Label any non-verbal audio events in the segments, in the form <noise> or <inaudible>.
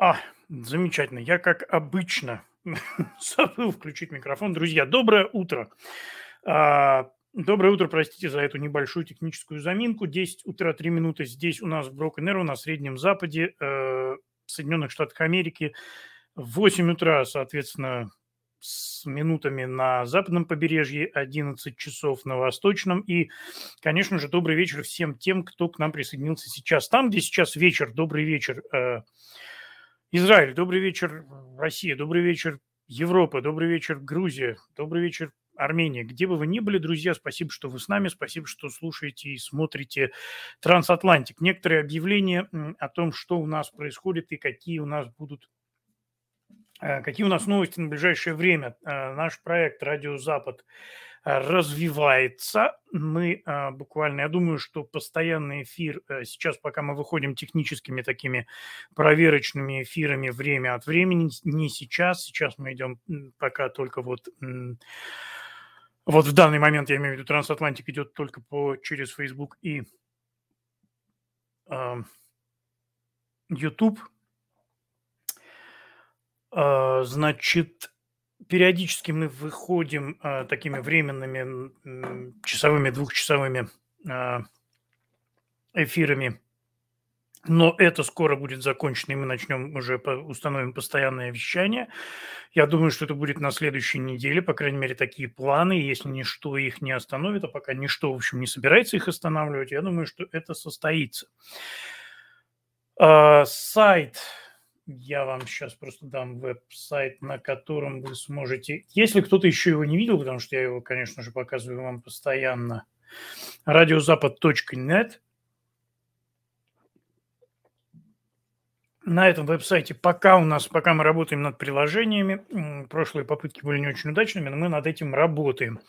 А, замечательно. Я, как обычно, <laughs> забыл включить микрофон. Друзья, доброе утро. А, доброе утро, простите за эту небольшую техническую заминку. 10 утра, 3 минуты здесь у нас в Broken на Среднем Западе, э, Соединенных Штатах Америки. 8 утра, соответственно, с минутами на западном побережье, 11 часов на восточном. И, конечно же, добрый вечер всем тем, кто к нам присоединился сейчас. Там, где сейчас вечер, добрый вечер, э, Израиль, добрый вечер, Россия, добрый вечер, Европа, добрый вечер, Грузия, добрый вечер, Армения. Где бы вы ни были, друзья, спасибо, что вы с нами, спасибо, что слушаете и смотрите Трансатлантик. Некоторые объявления о том, что у нас происходит и какие у нас будут какие у нас новости на ближайшее время? Э, наш проект «Радио Запад» э, развивается. Мы буквально, я думаю, что постоянный эфир сейчас, пока мы выходим техническими такими проверочными эфирами время от времени, не сейчас. Сейчас мы идем пока только вот вот в данный момент, я имею в виду, Трансатлантик идет только по, через Facebook и э, YouTube. А, значит, периодически мы выходим а, такими временными часовыми, двухчасовыми а, эфирами. Но это скоро будет закончено, и мы начнем уже установим постоянное вещание. Я думаю, что это будет на следующей неделе, по крайней мере, такие планы. Если ничто их не остановит, а пока ничто, в общем, не собирается их останавливать, я думаю, что это состоится. Сайт я вам сейчас просто дам веб-сайт, на котором вы сможете... Если кто-то еще его не видел, потому что я его, конечно же, показываю вам постоянно, радиозапад.нет – на этом веб-сайте пока у нас, пока мы работаем над приложениями, прошлые попытки были не очень удачными, но мы над этим работаем.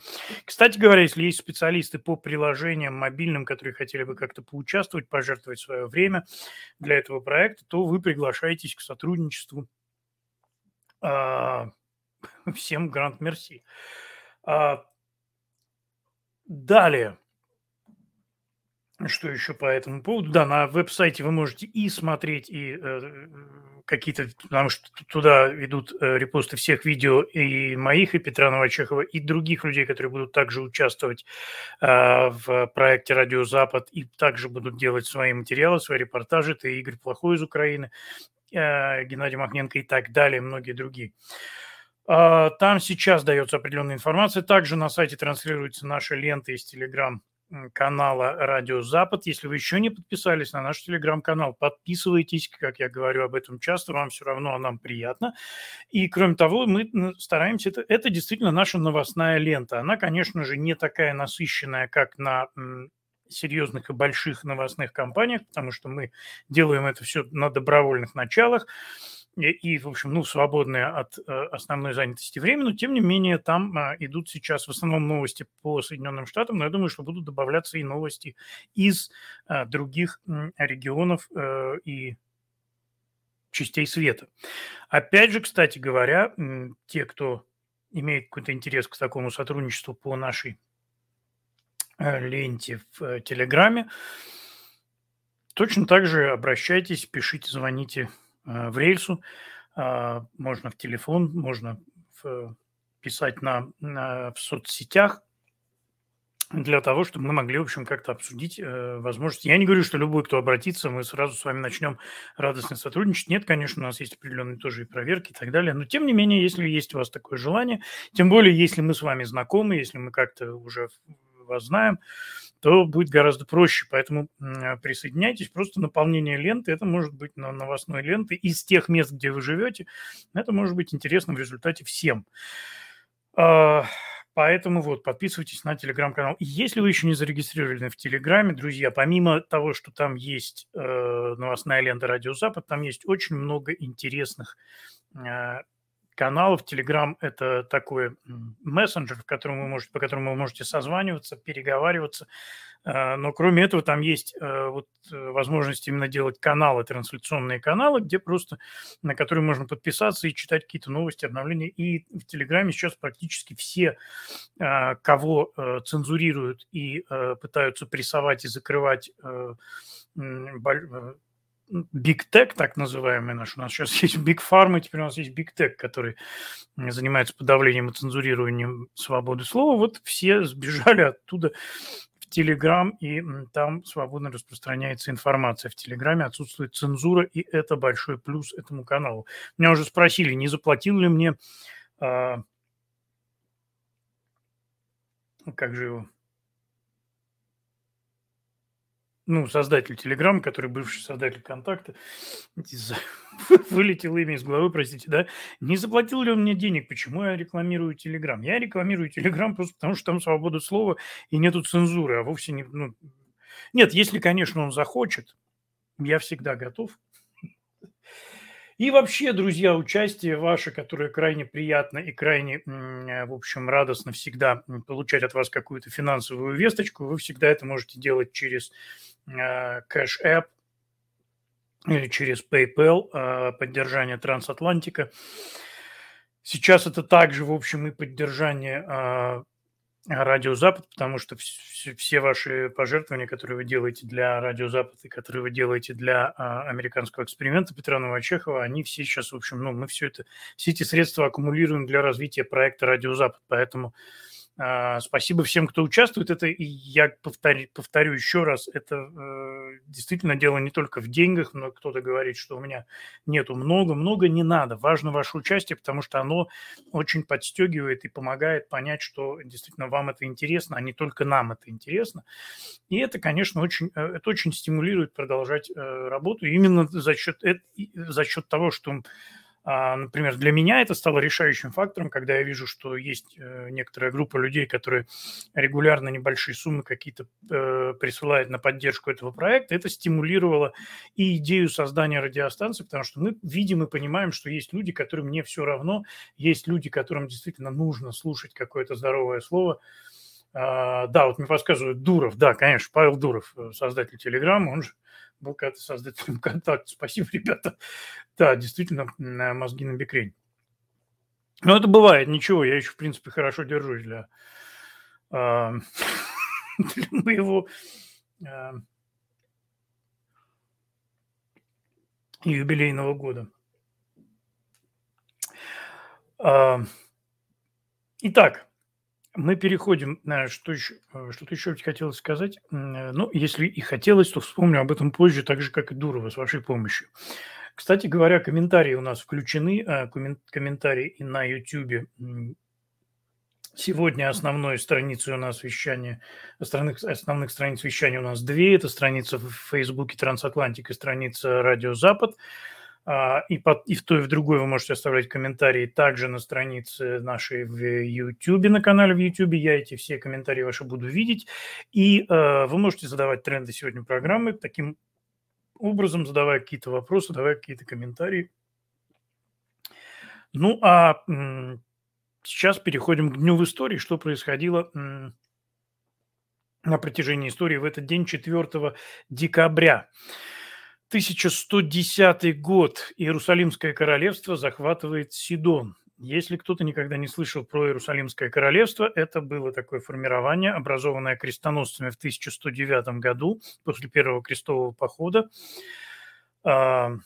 Кстати говоря, если есть специалисты по приложениям мобильным, которые хотели бы как-то поучаствовать, пожертвовать свое время для этого проекта, то вы приглашаетесь к сотрудничеству. А, <laughs> всем грант мерси. А, далее. Что еще по этому поводу? Да, на веб-сайте вы можете и смотреть, и э, какие-то, потому что туда идут э, репосты всех видео и моих, и Петра Новочехова, и других людей, которые будут также участвовать э, в проекте «Радио Запад» и также будут делать свои материалы, свои репортажи. Это Игорь Плохой из Украины, э, Геннадий Махненко и так далее, многие другие. Э, там сейчас дается определенная информация. Также на сайте транслируется наша лента из Телеграм канала «Радио Запад». Если вы еще не подписались на наш телеграм-канал, подписывайтесь, как я говорю об этом часто, вам все равно, а нам приятно. И, кроме того, мы стараемся, это, это действительно наша новостная лента. Она, конечно же, не такая насыщенная, как на серьезных и больших новостных компаниях, потому что мы делаем это все на добровольных началах и, в общем, ну, свободное от э, основной занятости время, но, тем не менее, там а, идут сейчас в основном новости по Соединенным Штатам, но я думаю, что будут добавляться и новости из а, других регионов э, и частей света. Опять же, кстати говоря, те, кто имеет какой-то интерес к такому сотрудничеству по нашей э, ленте в Телеграме, точно так же обращайтесь, пишите, звоните, в рельсу, а, можно в телефон, можно писать на, в соцсетях для того, чтобы мы могли, в общем, как-то обсудить э, возможности. Я не говорю, что любой, кто обратится, мы сразу с вами начнем радостно сотрудничать. Нет, конечно, у нас есть определенные тоже и проверки и так далее. Но, тем не менее, если есть у вас такое желание, тем более, если мы с вами знакомы, если мы как-то уже вас знаем, то будет гораздо проще. Поэтому присоединяйтесь. Просто наполнение ленты, это может быть на новостной ленты из тех мест, где вы живете. Это может быть интересно в результате всем. А, поэтому вот, подписывайтесь на телеграм-канал. Если вы еще не зарегистрированы в Телеграме, друзья, помимо того, что там есть э, новостная лента «Радио Запад», там есть очень много интересных э, каналов. Telegram – это такой мессенджер, в котором вы можете, по которому вы можете созваниваться, переговариваться. А, но кроме этого там есть э, вот э, возможность именно делать каналы, трансляционные каналы, где просто, на которые можно подписаться и читать какие-то новости, обновления. И в Телеграме сейчас практически все, кого э, цензурируют и пытаются прессовать и закрывать Big Tech, так называемый наш. У нас сейчас есть Big Pharma, теперь у нас есть Big Tech, который занимается подавлением и цензурированием свободы слова. Вот все сбежали оттуда в Телеграм, и там свободно распространяется информация. В Телеграме отсутствует цензура, и это большой плюс этому каналу. Меня уже спросили, не заплатил ли мне... А, как же его? Ну, создатель Телеграма, который бывший создатель Контакта, <laughs> вылетел имя из головы, простите, да, не заплатил ли он мне денег, почему я рекламирую Телеграм? Я рекламирую Телеграм просто потому, что там свобода слова и нету цензуры, а вовсе не... Ну... Нет, если, конечно, он захочет, я всегда готов. И вообще, друзья, участие ваше, которое крайне приятно и крайне, в общем, радостно всегда получать от вас какую-то финансовую весточку, вы всегда это можете делать через Э, Cash App или через PayPal э, поддержание Трансатлантика. Сейчас это также, в общем, и поддержание э, Радио Запад, потому что все ваши пожертвования, которые вы делаете для Радио Запад и которые вы делаете для американского эксперимента Петра Новочехова, они все сейчас, в общем, ну, мы все это, все эти средства аккумулируем для развития проекта Радио Запад, поэтому а, спасибо всем, кто участвует. Это, и я повторю, повторю еще раз, это э, действительно дело не только в деньгах, но кто-то говорит, что у меня нету много, много не надо. Важно ваше участие, потому что оно очень подстегивает и помогает понять, что действительно вам это интересно, а не только нам это интересно. И это, конечно, очень, э, это очень стимулирует продолжать э, работу именно за счет, за счет того, что а, например, для меня это стало решающим фактором, когда я вижу, что есть э, некоторая группа людей, которые регулярно небольшие суммы какие-то э, присылают на поддержку этого проекта. Это стимулировало и идею создания радиостанции, потому что мы видим и понимаем, что есть люди, которым не все равно, есть люди, которым действительно нужно слушать какое-то здоровое слово. А, да, вот мне подсказывают Дуров, да, конечно, Павел Дуров, э, создатель Телеграма, он же был когда-то создателем <laughs> контакта. Спасибо, ребята. Да, действительно, мозги на бекрень. Но это бывает, ничего, я еще, в принципе, хорошо держусь для, э, <laughs> для моего э, юбилейного года. Итак, мы переходим на что еще, э, что-то еще хотелось сказать. Э, ну, если и хотелось, то вспомню об этом позже, так же, как и Дурова, с вашей помощью. Кстати говоря, комментарии у нас включены, а, комментарии и на YouTube. Сегодня основной страницей у нас вещания, основных, основных страниц вещания у нас две. Это страница в Фейсбуке Трансатлантик и страница Радио Запад. А, и, под, и в той, и в другой вы можете оставлять комментарии также на странице нашей в YouTube, на канале в YouTube. Я эти все комментарии ваши буду видеть. И э, вы можете задавать тренды сегодня программы таким образом, задавая какие-то вопросы, давая какие-то комментарии. Ну, а м, сейчас переходим к дню в истории, что происходило м, на протяжении истории в этот день 4 декабря. 1110 год Иерусалимское королевство захватывает Сидон. Если кто-то никогда не слышал про Иерусалимское королевство, это было такое формирование, образованное крестоносцами в 1109 году, после первого крестового похода. А,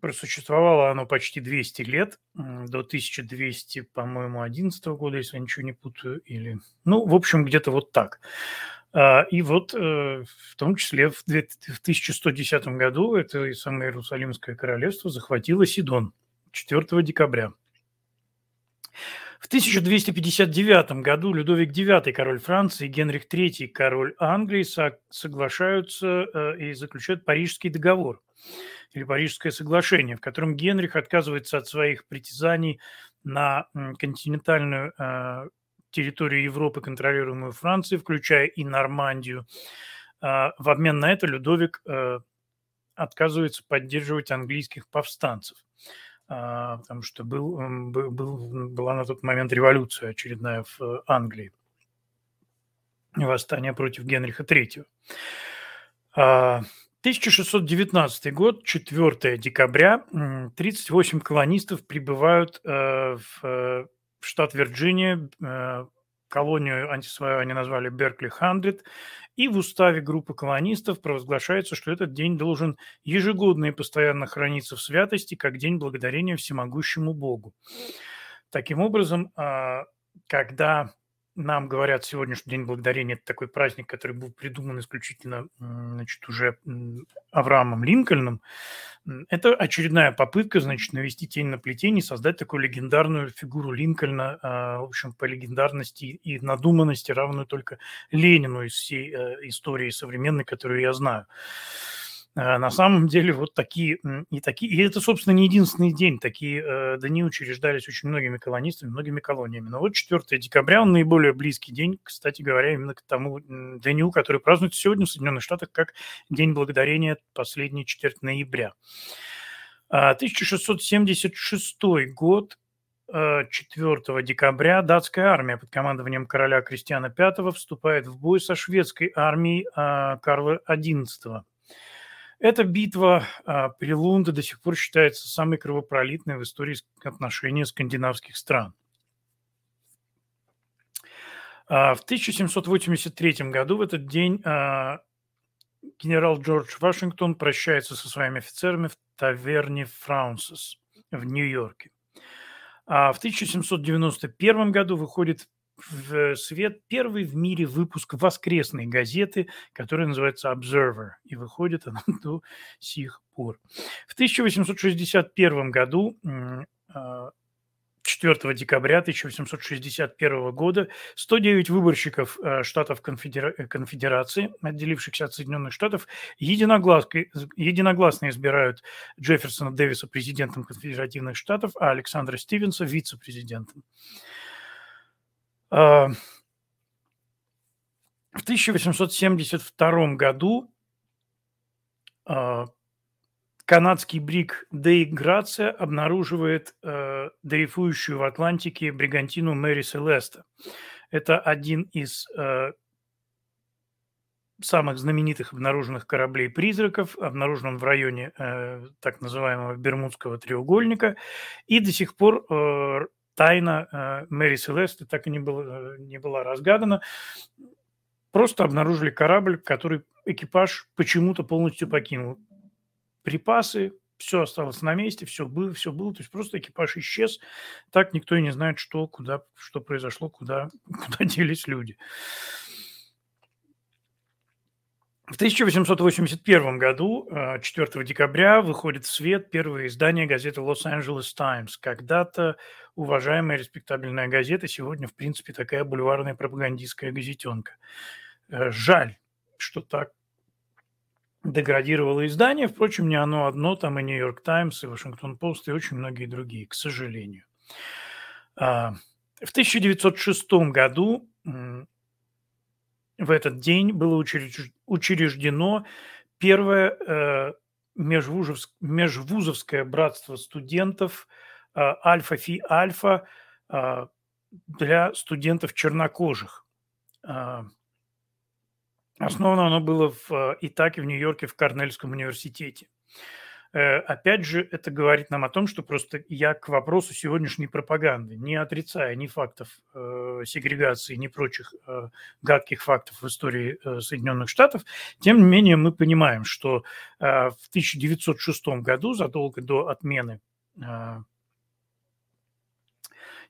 просуществовало оно почти 200 лет, до 1200, по-моему, 11 года, если я ничего не путаю, или... Ну, в общем, где-то вот так. А, и вот э, в том числе в 1110 году это самое Иерусалимское королевство захватило Сидон 4 декабря. В 1259 году Людовик IX, король Франции, Генрих III, король Англии, соглашаются э, и заключают Парижский договор или Парижское соглашение, в котором Генрих отказывается от своих притязаний на континентальную э, территорию Европы, контролируемую Францией, включая и Нормандию. А, в обмен на это Людовик э, отказывается поддерживать английских повстанцев, а, потому что был, был, была на тот момент революция очередная в Англии, восстание против Генриха III. 1619 а, год, 4 декабря, 38 колонистов прибывают э, в штат Вирджиния, э, колонию антисвою они назвали Беркли Хандрид, и в уставе группы колонистов провозглашается, что этот день должен ежегодно и постоянно храниться в святости, как день благодарения всемогущему Богу. Таким образом, а, когда нам говорят сегодня, что День Благодарения – это такой праздник, который был придуман исключительно значит, уже Авраамом Линкольном. Это очередная попытка, значит, навести тень на плетение, создать такую легендарную фигуру Линкольна, а, в общем, по легендарности и надуманности, равную только Ленину из всей э, истории современной, которую я знаю. А, на самом деле вот такие и такие, и это, собственно, не единственный день. Такие э, дни учреждались очень многими колонистами, многими колониями. Но вот 4 декабря, он наиболее близкий день, кстати говоря, именно к тому дню, который празднуется сегодня в Соединенных Штатах как День Благодарения, последний четверть ноября. 1676 а, год, 4 э, декабря датская армия под командованием короля Кристиана V вступает в бой со шведской армией а, Карла XI. Эта битва а, при Лунде до сих пор считается самой кровопролитной в истории отношений скандинавских стран. А, в 1783 году в этот день а, генерал Джордж Вашингтон прощается со своими офицерами в таверне Фраунсес в Нью-Йорке. А в 1791 году выходит в свет первый в мире выпуск воскресной газеты, которая называется Observer, и выходит она <laughs> до сих пор. В 1861 году 4 а, декабря 1861 года 109 выборщиков а, штатов конфедера... конфедерации, отделившихся от Соединенных Штатов, единогласно, единогласно избирают Джефферсона Дэвиса президентом конфедеративных штатов, а Александра Стивенса вице-президентом. А, в 1872 году а, канадский бриг Дей Грация обнаруживает э, дрейфующую в Атлантике бригантину Мэри Селеста. Это один из э, самых знаменитых обнаруженных кораблей-призраков, обнаружен в районе э, так называемого Бермудского треугольника, и до сих пор э, тайна э, Мэри Селесты так и не, было, не была разгадана. Просто обнаружили корабль, который экипаж почему-то полностью покинул. Припасы, все осталось на месте, все было, все было. То есть просто экипаж исчез. Так никто и не знает, что, куда, что произошло, куда, <laughs> куда делись люди. В 1881 году, 4 э, декабря, выходит в свет первое издание газеты Los Angeles Times. Когда-то уважаемая респектабельная газета, сегодня, в принципе, такая бульварная пропагандистская газетенка. Э, жаль, что так деградировало издание. Впрочем, не оно одно, там и Нью-Йорк Таймс, и Вашингтон Пост, и очень многие другие, к сожалению. А, в 1906 году в этот день было учреждено первое э, межвузовское братство студентов э, Альфа-Фи-Альфа э, для студентов чернокожих. Основано оно было в Итаке, в Нью-Йорке, в Корнельском университете. Э, опять же, это говорит нам о том, что просто я к вопросу сегодняшней пропаганды, не отрицая ни фактов э, сегрегации, ни прочих э, гадких фактов в истории э, Соединенных Штатов, тем не менее мы понимаем, что э, в 1906 году, задолго до отмены э,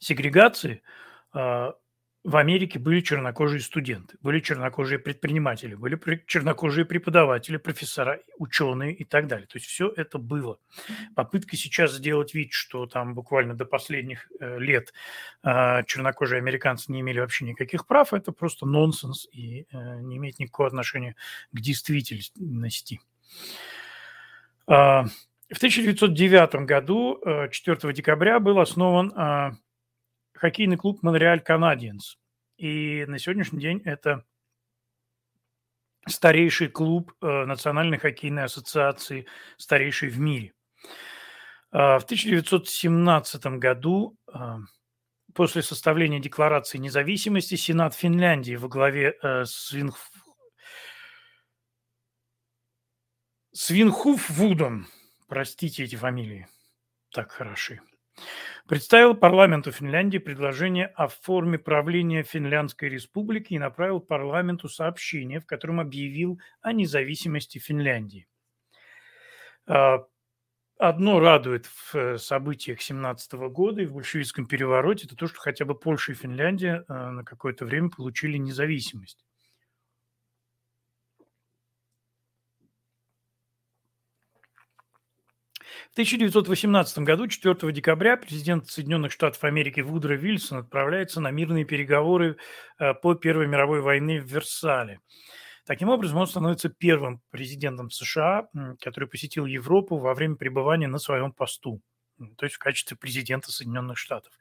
сегрегации, э, в Америке были чернокожие студенты, были чернокожие предприниматели, были чернокожие преподаватели, профессора, ученые и так далее. То есть все это было. Попытка сейчас сделать вид, что там буквально до последних э, лет а, чернокожие американцы не имели вообще никаких прав, это просто нонсенс и э, не имеет никакого отношения к действительности. А, в 1909 году, 4 э, декабря, был основан а, хоккейный клуб «Монреаль Канадиенс». И на сегодняшний день это старейший клуб э, Национальной хоккейной ассоциации, старейший в мире. А, в 1917 году, а, после составления Декларации независимости, Сенат Финляндии во главе э, с Свинхуф Вудом, простите эти фамилии, так хороши, представил парламенту Финляндии предложение о форме правления Финляндской республики и направил парламенту сообщение, в котором объявил о независимости Финляндии. А, одно радует в э, событиях 17 года и в большевистском перевороте, это то, что хотя бы Польша и Финляндия э, на какое-то время получили независимость. В 1918 году, 4 декабря, президент Соединенных Штатов Америки Вудро Вильсон отправляется на мирные переговоры э, по Первой мировой войне в Версале. Таким образом, он становится первым президентом США, который посетил Европу во время пребывания на своем посту то есть в качестве президента Соединенных Штатов.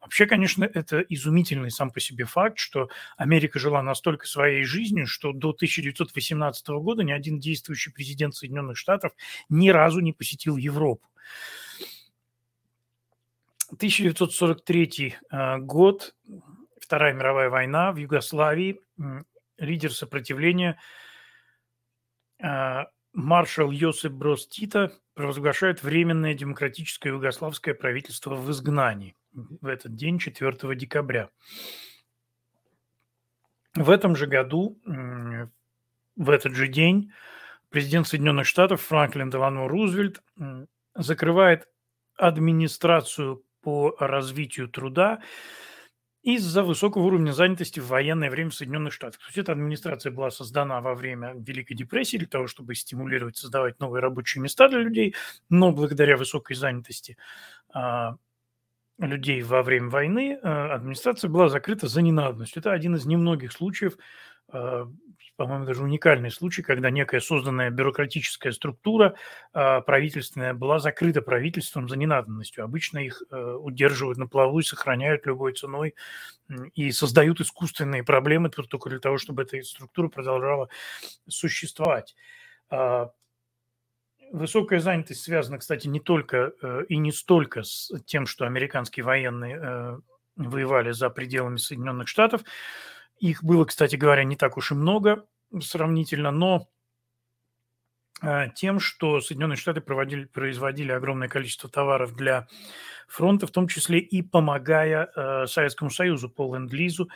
Вообще, конечно, это изумительный сам по себе факт, что Америка жила настолько своей жизнью, что до 1918 года ни один действующий президент Соединенных Штатов ни разу не посетил Европу. 1943 э, год, Вторая мировая война в Югославии, лидер сопротивления а, маршал Йосип Брос Тита провозглашает Временное демократическое югославское правительство в изгнании в этот день, 4 декабря. В этом же году, в этот же день, президент Соединенных Штатов Франклин Делано Рузвельт закрывает администрацию по развитию труда из-за высокого уровня занятости в военное время в Соединенных Штатах. То есть эта администрация была создана во время Великой депрессии для того, чтобы стимулировать, создавать новые рабочие места для людей, но благодаря высокой занятости а, людей во время войны а, администрация была закрыта за ненадобностью. Это один из немногих случаев а, по-моему, даже уникальный случай, когда некая созданная бюрократическая структура а, правительственная была закрыта правительством за ненадобностью. Обычно их э, удерживают на плаву и сохраняют любой ценой и создают искусственные проблемы только для того, чтобы эта структура продолжала существовать. А, высокая занятость связана, кстати, не только э, и не столько с тем, что американские военные э, воевали за пределами Соединенных Штатов, их было, кстати говоря, не так уж и много сравнительно, но а, тем, что Соединенные Штаты проводили, производили огромное количество товаров для фронта, в том числе и помогая э, Советскому Союзу по ленд-лизу,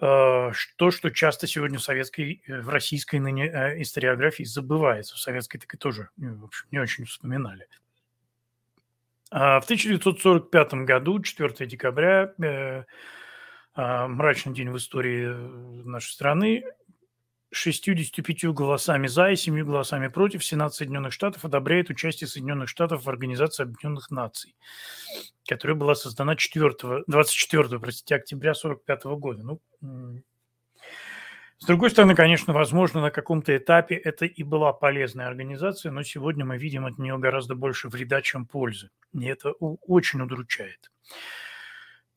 э, то, что часто сегодня в советской, э, в российской ныне э, историографии забывается. В советской так и тоже, в общем, не очень вспоминали. А в 1945 году, 4 декабря, э, мрачный день в истории э, нашей страны. 65 голосами за и 7 голосами против Сенат Соединенных Штатов одобряет участие Соединенных Штатов в Организации Объединенных Наций, которая была создана 4, 24 простите, октября 1945 года. Ну, с другой стороны, конечно, возможно, на каком-то этапе это и была полезная организация, но сегодня мы видим от нее гораздо больше вреда, чем пользы. И это очень удручает.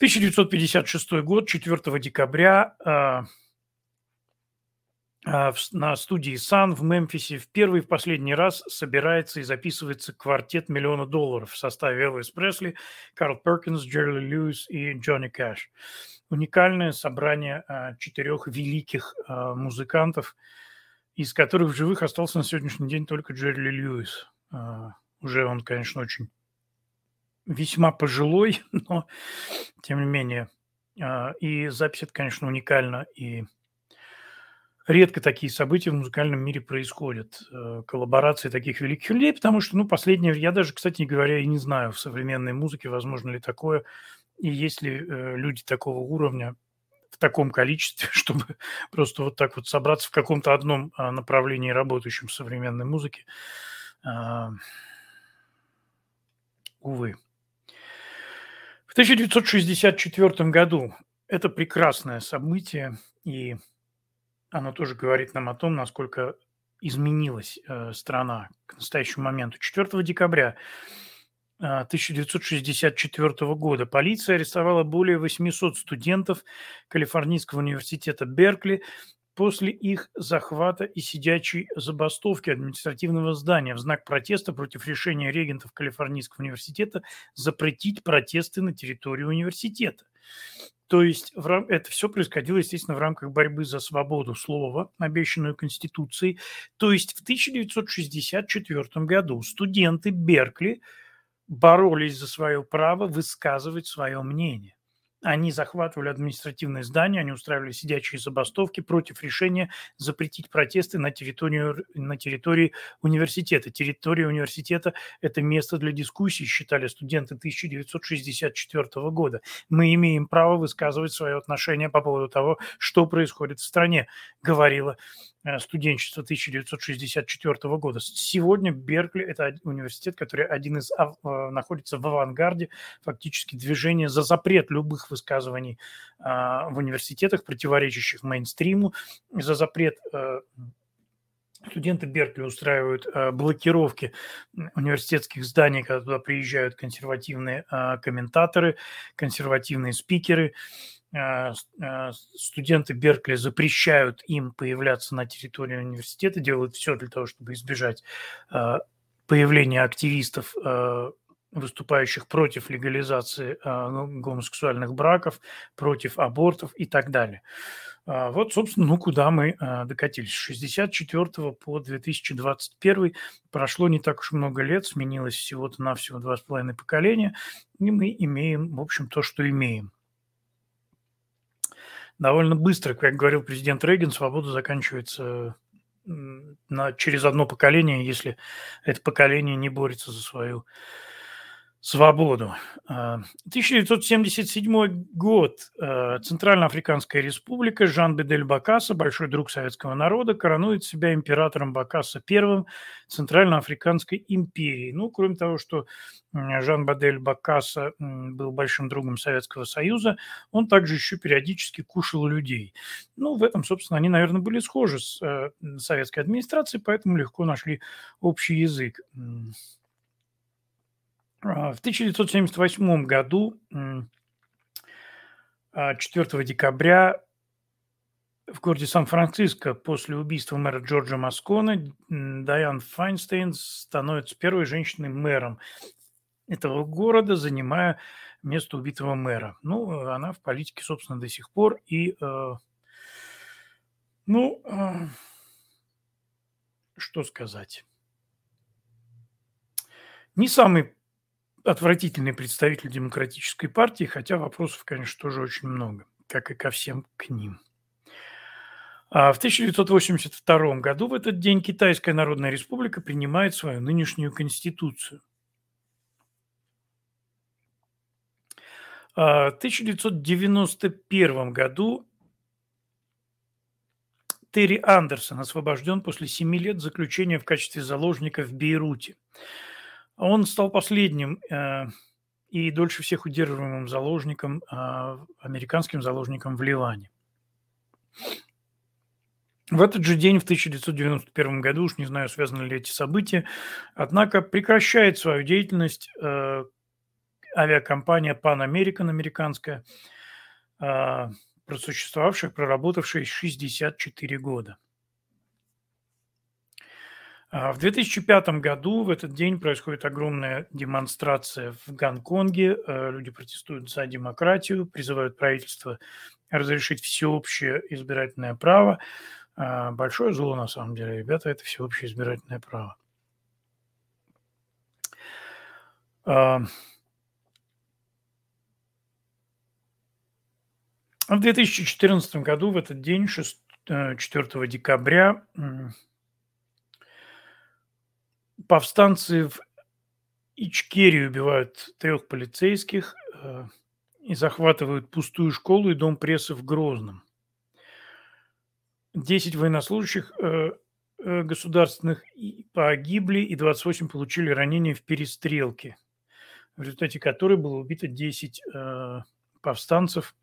1956 год, 4 декабря, а, а, на студии Сан в Мемфисе в первый и последний раз собирается и записывается квартет миллиона долларов в составе Элвис Пресли, Карл Перкинс, Джерри Льюис и Джонни Кэш. Уникальное собрание а, четырех великих музыкантов, из которых в живых остался на сегодняшний день только Джерри Льюис. Уже он, конечно, очень весьма пожилой, <laughs> но тем не менее. А, и запись это, конечно, уникально, и редко такие события в музыкальном мире происходят, э, коллаборации таких великих людей, потому что, ну, последнее, я даже, кстати говоря, и не знаю в современной музыке, возможно ли такое, и есть ли э, люди такого уровня в таком количестве, <laughs> чтобы просто вот так вот собраться в каком-то одном а, направлении, работающем в современной музыке. А, увы. В 1964 году это прекрасное событие, и оно тоже говорит нам о том, насколько изменилась э, страна к настоящему моменту. 4 декабря 1964 э, года полиция арестовала более 800 студентов Калифорнийского университета Беркли после их захвата и сидячей забастовки административного здания в знак протеста против решения регентов Калифорнийского университета запретить протесты на территории университета. То есть в рам... это все происходило, естественно, в рамках борьбы за свободу слова, обещанную Конституцией. То есть в 1964 году студенты Беркли боролись за свое право высказывать свое мнение. Они захватывали административные здания, они устраивали сидячие забастовки против решения запретить протесты на, территорию, на территории университета. Территория университета – это место для дискуссий, считали студенты 1964 года. Мы имеем право высказывать свое отношение по поводу того, что происходит в стране, говорила Э, студенчества 1964 года. Сегодня Беркли – это университет, который один из э, находится в авангарде фактически движения за запрет любых высказываний а, в университетах, противоречащих мейнстриму, за запрет э, Студенты Беркли устраивают блокировки университетских зданий, когда туда приезжают консервативные комментаторы, консервативные спикеры. А, а, студенты Беркли запрещают им появляться на территории университета, делают все для того, чтобы избежать появления активистов, выступающих против легализации ну, гомосексуальных браков, против абортов и так далее. Вот, собственно, ну куда мы докатились. С 64 по 2021 прошло не так уж много лет, сменилось всего-то навсего два с половиной поколения, и мы имеем, в общем, то, что имеем довольно быстро, как говорил президент Рейган, свобода заканчивается на, через одно поколение, если это поколение не борется за свою свободу. 1977 а, год. А, Центральноафриканская республика. Жан Бедель Бакаса, большой друг советского народа, коронует себя императором Бакаса I Центральноафриканской империи. Ну, кроме того, что Жан Бадель Бакаса был большим другом Советского Союза, он также еще периодически кушал людей. Ну, в этом, собственно, они, наверное, были схожи с э, советской администрацией, поэтому легко нашли общий язык. А, в 1978 году, 4 а, декабря, в городе Сан-Франциско после убийства мэра Джорджа Маскона Дайан Файнстейн становится первой женщиной-мэром этого города, занимая место убитого мэра. Ну, она в политике, собственно, до сих пор. И, э, ну, э, что сказать? Не самый отвратительный представитель демократической партии, хотя вопросов, конечно, тоже очень много, как и ко всем к ним. А в 1982 году в этот день Китайская Народная Республика принимает свою нынешнюю конституцию. А в 1991 году Терри Андерсон освобожден после семи лет заключения в качестве заложника в Бейруте. Он стал последним э, и дольше всех удерживаемым заложником, э, американским заложником в Ливане. В этот же день, в 1991 году, уж не знаю, связаны ли эти события, однако прекращает свою деятельность э, авиакомпания Pan American американская, э, просуществовавшая, проработавшая 64 года. А, в 2005 году в этот день происходит огромная демонстрация в Гонконге. Э, люди протестуют за демократию, призывают правительство разрешить всеобщее избирательное право. А, большое зло, на самом деле, ребята, это всеобщее избирательное право. А, в 2014 году, в этот день, 6, 4 э, декабря, повстанцы в Ичкерии убивают трех полицейских э, и захватывают пустую школу и дом прессы в Грозном. Десять военнослужащих э, э, государственных погибли и 28 получили ранения в перестрелке, в результате которой было убито 10 повстанцев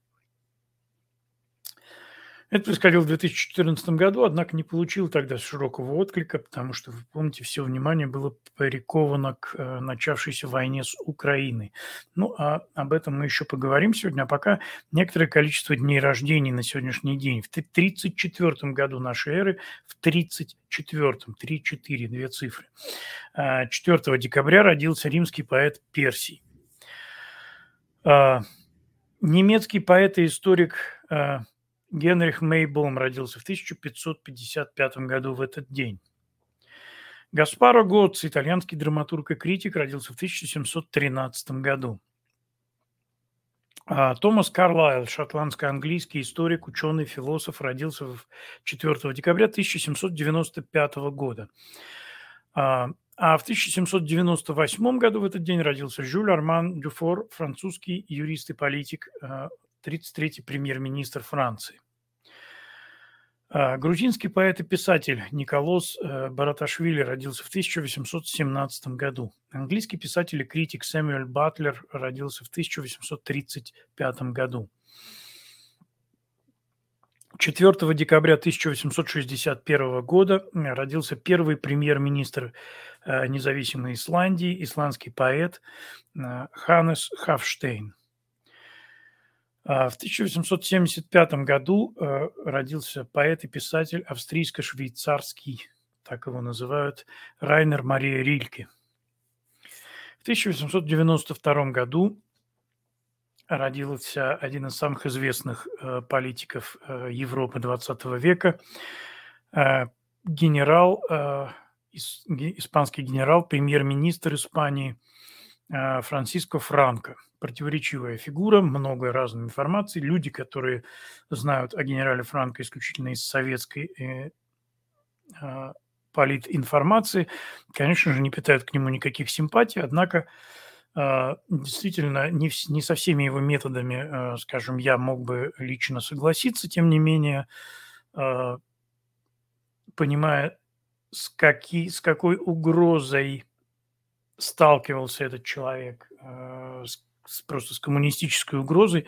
это происходило в 2014 году, однако не получил тогда широкого отклика, потому что, вы помните, все внимание было приковано к э, начавшейся войне с Украиной. Ну, а об этом мы еще поговорим сегодня. А пока некоторое количество дней рождений на сегодняшний день. В 1934 году нашей эры, в 1934, 3-4, две цифры. 4 а, декабря родился римский поэт Персий. А, немецкий поэт и историк а, Генрих Мейбом родился в 1555 году в этот день. Гаспаро Гоцци, итальянский драматург и критик, родился в 1713 году. А, Томас Карлайл, шотландско-английский историк, ученый, философ, родился 4 декабря 1795 года. А, а в 1798 году в этот день родился Жюль Арман Дюфор, французский юрист и политик, 33-й а, премьер-министр Франции. А, грузинский поэт и писатель Николос э, Бараташвили родился в 1817 году. Английский писатель и критик Сэмюэль Батлер родился в 1835 году. 4 декабря 1861 года родился первый премьер-министр э, независимой Исландии, исландский поэт э, Ханес Хафштейн. А, в 1875 году э, родился поэт и писатель австрийско-швейцарский, так его называют, Райнер Мария Рильке. В 1892 году родился один из самых известных э, политиков э, Европы XX века, генерал, испанский генерал, премьер-министр Испании Франциско Франко – противоречивая фигура, много разной информации. Люди, которые знают о генерале Франко исключительно из советской э, э, политинформации, конечно же, не питают к нему никаких симпатий, однако э, действительно не, не со всеми его методами, э, скажем, я мог бы лично согласиться, тем не менее, э, понимая, с, какие, с какой угрозой сталкивался этот человек, с, просто с коммунистической угрозой,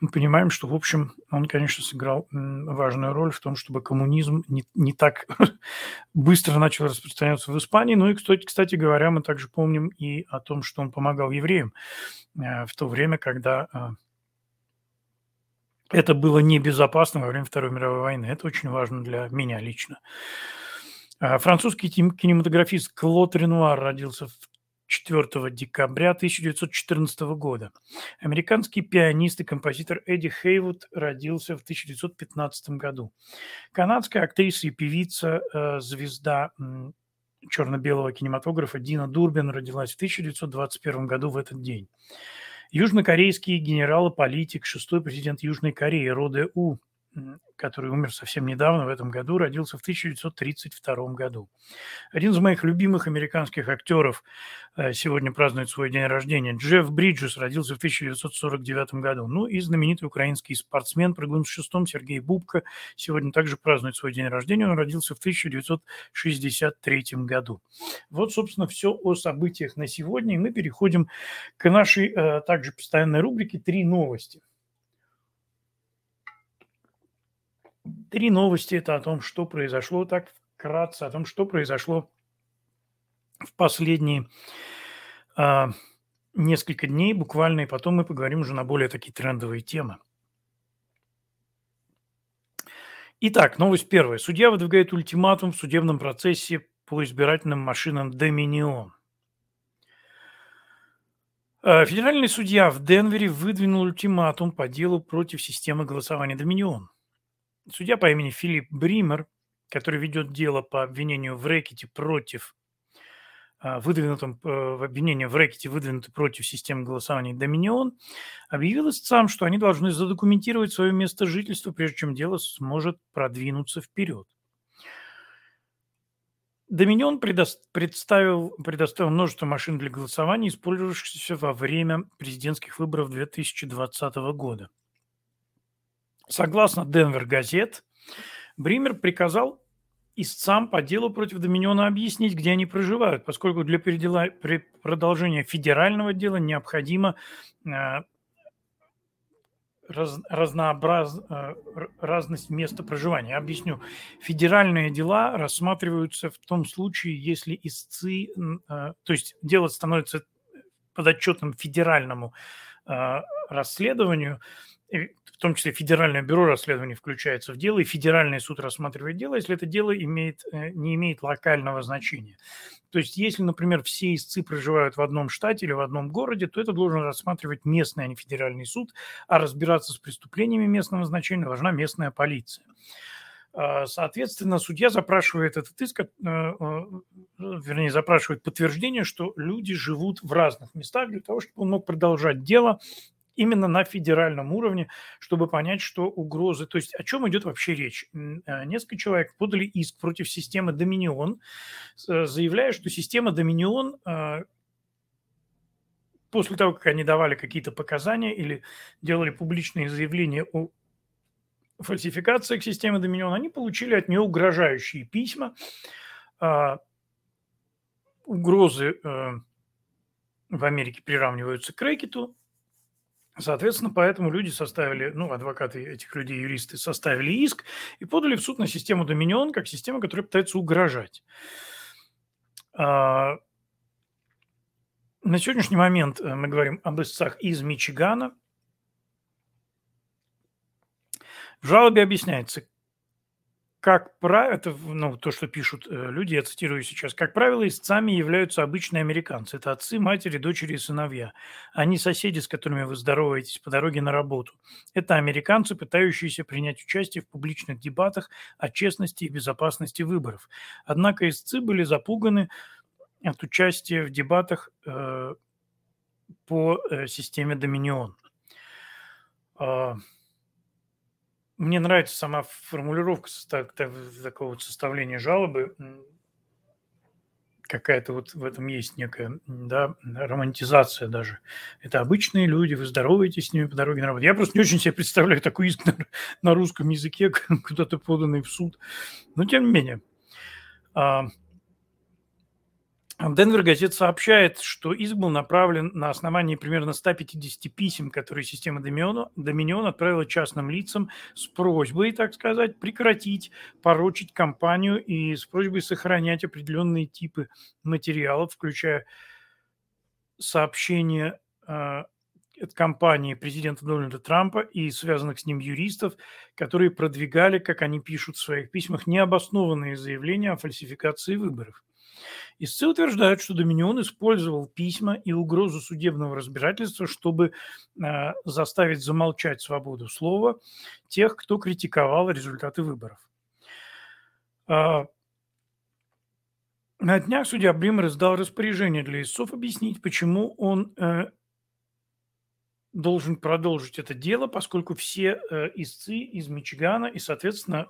мы понимаем, что, в общем, он, конечно, сыграл важную роль в том, чтобы коммунизм не, не так <laughs> быстро начал распространяться в Испании. Ну и, кстати, кстати говоря, мы также помним и о том, что он помогал евреям э, в то время, когда э, это было небезопасно во время Второй мировой войны. Это очень важно для меня лично. А французский кинематографист Клод Ренуар родился в 4 декабря 1914 года. Американский пианист и композитор Эдди Хейвуд родился в 1915 году. Канадская актриса и певица, э, звезда черно-белого кинематографа Дина Дурбин родилась в 1921 году в этот день. Южнокорейский генерал и политик, шестой президент Южной Кореи Роде У который умер совсем недавно, в этом году, родился в 1932 году. Один из моих любимых американских актеров э, сегодня празднует свой день рождения. Джефф Бриджес родился в 1949 году. Ну и знаменитый украинский спортсмен, прыгун с шестом Сергей Бубка, сегодня также празднует свой день рождения. Он родился в 1963 году. Вот, собственно, все о событиях на сегодня. И мы переходим к нашей э, также постоянной рубрике «Три новости». Три новости – это о том, что произошло, так вкратце, о том, что произошло в последние а, несколько дней буквально, и потом мы поговорим уже на более такие трендовые темы. Итак, новость первая. Судья выдвигает ультиматум в судебном процессе по избирательным машинам Dominion. А, федеральный судья в Денвере выдвинул ультиматум по делу против системы голосования Dominion. Судья по имени Филипп Бример, который ведет дело по обвинению в рэкете против а, выдвинутом э, в обвинении в рэкете выдвинуты против системы голосования Доминион, объявил истцам, что они должны задокументировать свое место жительства, прежде чем дело сможет продвинуться вперед. Доминион предоставил, предоставил множество машин для голосования, использовавшихся во время президентских выборов 2020 года – Согласно Денвер газет, Бример приказал истцам по делу против Доминиона объяснить, где они проживают, поскольку для продолжения федерального дела необходимо э, раз, разнообраз, э, разность места проживания. объясню. Федеральные дела рассматриваются в том случае, если истцы, э, то есть дело становится подотчетным федеральному расследованию, в том числе Федеральное бюро расследований включается в дело, и Федеральный суд рассматривает дело, если это дело имеет, э, не имеет локального значения. То есть, если, например, все истцы проживают в одном штате или в одном городе, то это должен рассматривать местный, а не федеральный суд, а разбираться с преступлениями местного значения должна местная полиция. А, соответственно, судья запрашивает этот иск, э, э, вернее, запрашивает подтверждение, что люди живут в разных местах для того, чтобы он мог продолжать дело именно на федеральном уровне, чтобы понять, что угрозы... То есть о чем идет вообще речь? Э, несколько человек подали иск против системы Доминион, заявляя, что система Доминион после того, как они давали какие-то показания или делали публичные заявления о фальсификациях системы Доминион, они получили от нее угрожающие письма, а, угрозы э, в Америке приравниваются к рэкету, Соответственно, поэтому люди составили, ну, адвокаты этих людей, юристы, составили иск и подали в суд на систему Доминион как систему, которая пытается угрожать. А, на сегодняшний момент э, мы говорим об истцах из Мичигана. В жалобе объясняется, как правило, это ну, то, что пишут э, люди, я цитирую сейчас, как правило, истцами являются обычные американцы. Это отцы, матери, дочери и сыновья. Они соседи, с которыми вы здороваетесь по дороге на работу. Это американцы, пытающиеся принять участие в публичных дебатах о честности и безопасности выборов. Однако истцы были запуганы от участия в дебатах э, по э, системе Доминион. Э, мне нравится сама формулировка такого составления жалобы. Какая-то вот в этом есть некая да, романтизация даже. Это обычные люди, вы здороваетесь с ними по дороге на работу. Я просто не очень себе представляю такой иск на, на русском языке, <laughs> куда-то поданный в суд. Но тем не менее. Денвер газет сообщает, что иск был направлен на основании примерно 150 писем, которые система Доминион, отправила частным лицам с просьбой, так сказать, прекратить порочить компанию и с просьбой сохранять определенные типы материалов, включая сообщения э, от компании президента Дональда Трампа и связанных с ним юристов, которые продвигали, как они пишут в своих письмах, необоснованные заявления о фальсификации выборов. Истцы утверждают, что Доминион использовал письма и угрозу судебного разбирательства, чтобы э, заставить замолчать свободу слова тех, кто критиковал результаты выборов. Э, на днях судья Блимер издал распоряжение для истцов объяснить, почему он э, должен продолжить это дело, поскольку все э, истцы из Мичигана и, соответственно,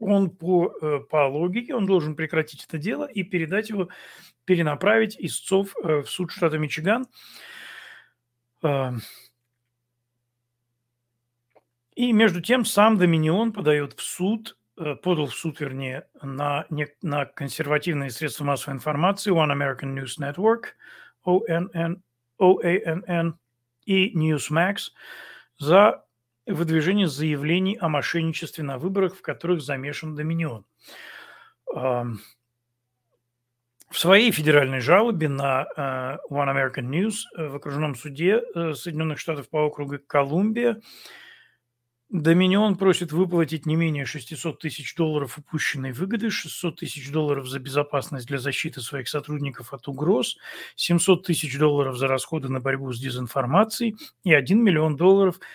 он по, э, по логике, он должен прекратить это дело и передать его, перенаправить истцов э, в суд штата Мичиган. И между тем сам Доминион подает в суд, э, подал в суд, вернее, на, на консервативные средства массовой информации One American News Network, ONN, OANN и Newsmax за выдвижение заявлений о мошенничестве на выборах, в которых замешан Доминион. В своей федеральной жалобе на э, One American News э, в окружном суде э, Соединенных Штатов по округу Колумбия Доминион просит выплатить не менее 600 тысяч долларов упущенной выгоды, 600 тысяч долларов за безопасность для защиты своих сотрудников от угроз, 700 тысяч долларов за расходы на борьбу с дезинформацией и 1 миллион долларов –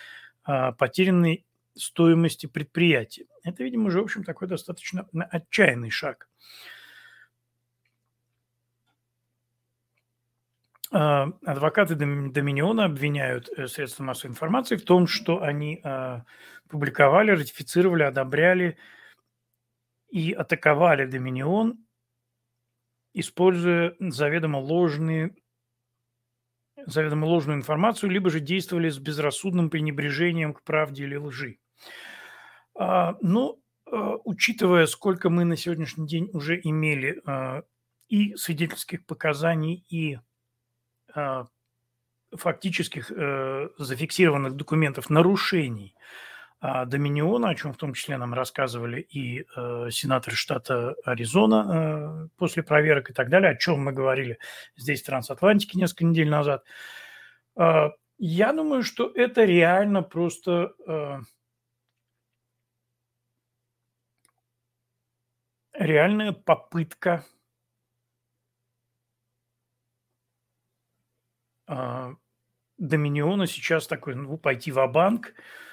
потерянной стоимости предприятия. Это, видимо, уже, в общем, такой достаточно отчаянный шаг. А, адвокаты Доминиона обвиняют э, средства массовой информации в том, что они а, публиковали, ратифицировали, одобряли и атаковали Доминион, используя заведомо ложные заведомо ложную информацию, либо же действовали с безрассудным пренебрежением к правде или лжи. А, ну, а, учитывая, сколько мы на сегодняшний день уже имели а, и свидетельских показаний, и фактических э, зафиксированных документов нарушений Доминиона, о чем в том числе нам рассказывали и э, сенаторы штата Аризона э, после проверок и так далее, о чем мы говорили здесь в Трансатлантике несколько недель назад. Э, я думаю, что это реально просто э, реальная попытка э, Доминиона сейчас такой, ну, пойти в банк а,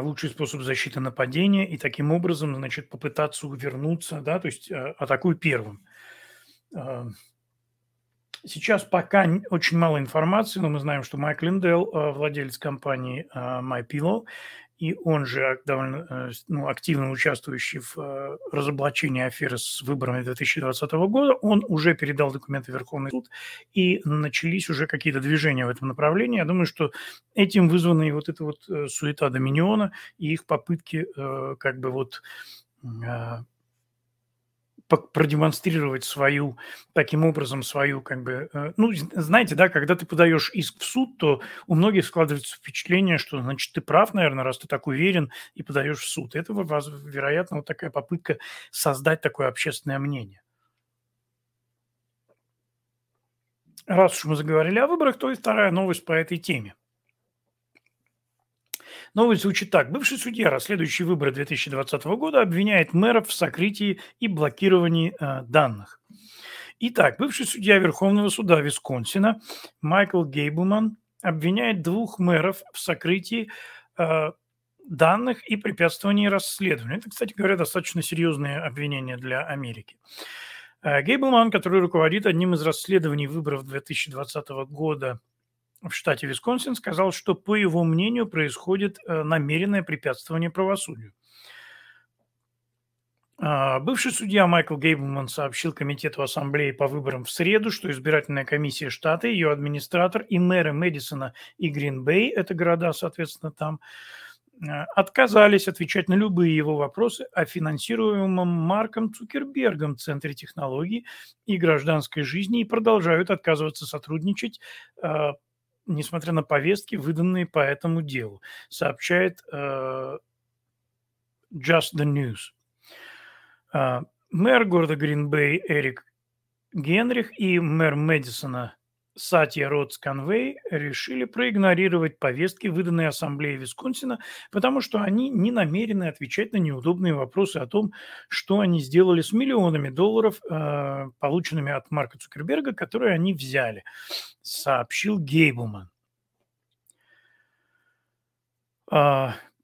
лучший способ защиты нападения, и таким образом, значит, попытаться увернуться, да, то есть а, атакуй первым. А, сейчас пока очень мало информации, но мы знаем, что Майк Линдел, владелец компании MyPillow, и он же довольно э, ну, активно участвующий в э, разоблачении аферы с выборами 2020 года, он уже передал документы в Верховный суд, и начались уже какие-то движения в этом направлении. Я думаю, что этим вызвана и вот эта вот э, суета Доминиона и их попытки как бы вот продемонстрировать свою, таким образом, свою, как бы, э, ну, знаете, да, когда ты подаешь иск в суд, то у многих складывается впечатление, что, значит, ты прав, наверное, раз ты так уверен и подаешь в суд. Это, вероятно, вот такая попытка создать такое общественное мнение. Раз уж мы заговорили о выборах, то и вторая новость по этой теме. Новость звучит так. Бывший судья, расследующий выборы 2020 года, обвиняет мэров в сокрытии и блокировании э, данных. Итак, бывший судья Верховного суда Висконсина Майкл Гейблман обвиняет двух мэров в сокрытии э, данных и препятствовании расследованию. Это, кстати говоря, достаточно серьезные обвинения для Америки. Э, Гейблман, который руководит одним из расследований выборов 2020 года в штате Висконсин сказал, что, по его мнению, происходит э, намеренное препятствование правосудию. А, бывший судья Майкл Гейблман сообщил Комитету Ассамблеи по выборам в среду, что избирательная комиссия штата, ее администратор и мэры Мэдисона и Гринбей, это города, соответственно, там, э, отказались отвечать на любые его вопросы о финансируемом Марком Цукербергом Центре технологий и гражданской жизни и продолжают отказываться сотрудничать э, несмотря на повестки, выданные по этому делу, сообщает э, Just the News. Э, мэр города Гринбей Эрик Генрих и мэр Мэдисона Сатья Ротс Конвей решили проигнорировать повестки, выданные Ассамблеей Висконсина, потому что они не намерены отвечать на неудобные вопросы о том, что они сделали с миллионами долларов, э, полученными от Марка Цукерберга, которые они взяли, сообщил Гейблман.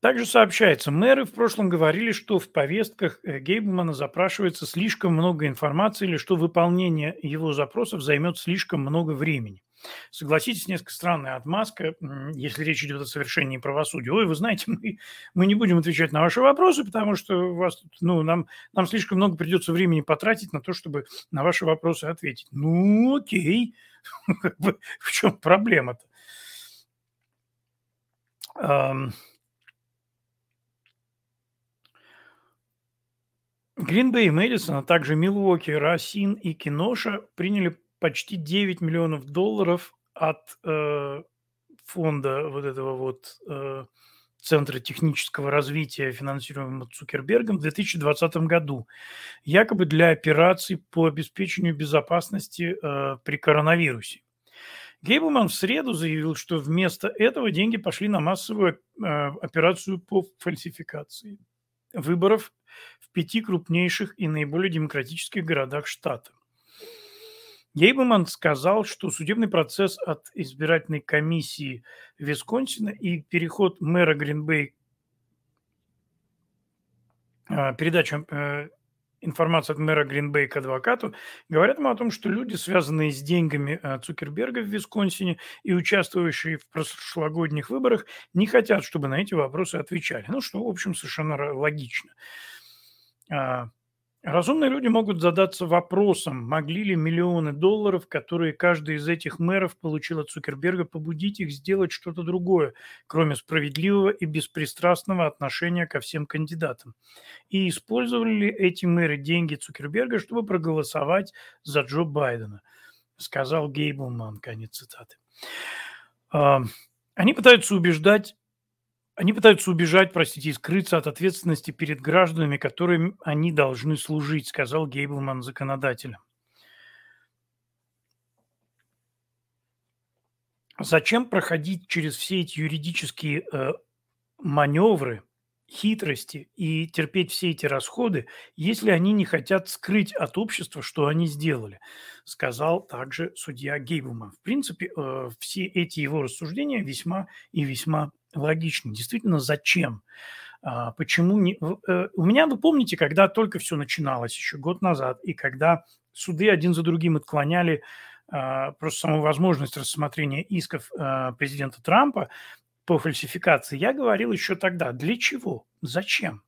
Также сообщается, мэры в прошлом говорили, что в повестках э, Гейблмана запрашивается слишком много информации или что выполнение его запросов займет слишком много времени. Согласитесь, несколько странная отмазка, если речь идет о совершении правосудия. Ой, вы знаете, <laughs> мы, мы не будем отвечать на ваши вопросы, потому что у вас, ну, нам, нам слишком много придется времени потратить на то, чтобы на ваши вопросы ответить. Ну, окей, <laughs> в чем проблема-то? Гринбей, Мэдисон, а также Милуоки, Расин и Киноша приняли почти 9 миллионов долларов от э, фонда вот этого вот э, Центра технического развития, финансируемого Цукербергом в 2020 году, якобы для операций по обеспечению безопасности э, при коронавирусе. Гейблман в среду заявил, что вместо этого деньги пошли на массовую э, операцию по фальсификации выборов в пяти крупнейших и наиболее демократических городах штата. Гейблман сказал, что судебный процесс от избирательной комиссии Висконсина и переход мэра Гринбей, э, передача э, информация от мэра Гринбей к адвокату, говорят ему о том, что люди, связанные с деньгами э, Цукерберга в Висконсине и участвующие в прошлогодних выборах, не хотят, чтобы на эти вопросы отвечали. Ну, что, в общем, совершенно логично. А, Разумные люди могут задаться вопросом, могли ли миллионы долларов, которые каждый из этих мэров получил от Цукерберга, побудить их сделать что-то другое, кроме справедливого и беспристрастного отношения ко всем кандидатам. И использовали ли эти мэры деньги Цукерберга, чтобы проголосовать за Джо Байдена, сказал Гейблман, конец цитаты. А, они пытаются убеждать они пытаются убежать, простите, и скрыться от ответственности перед гражданами, которым они должны служить, сказал Гейблман законодателям. Зачем проходить через все эти юридические э, маневры, хитрости и терпеть все эти расходы, если они не хотят скрыть от общества, что они сделали, сказал также судья Гейблман. В принципе, э, все эти его рассуждения весьма и весьма логично. Действительно, зачем? А, почему не... Э, у меня, вы помните, когда только все начиналось, еще год назад, и когда суды один за другим отклоняли а, просто саму возможность рассмотрения исков а, президента Трампа по фальсификации, я говорил еще тогда, для чего, зачем?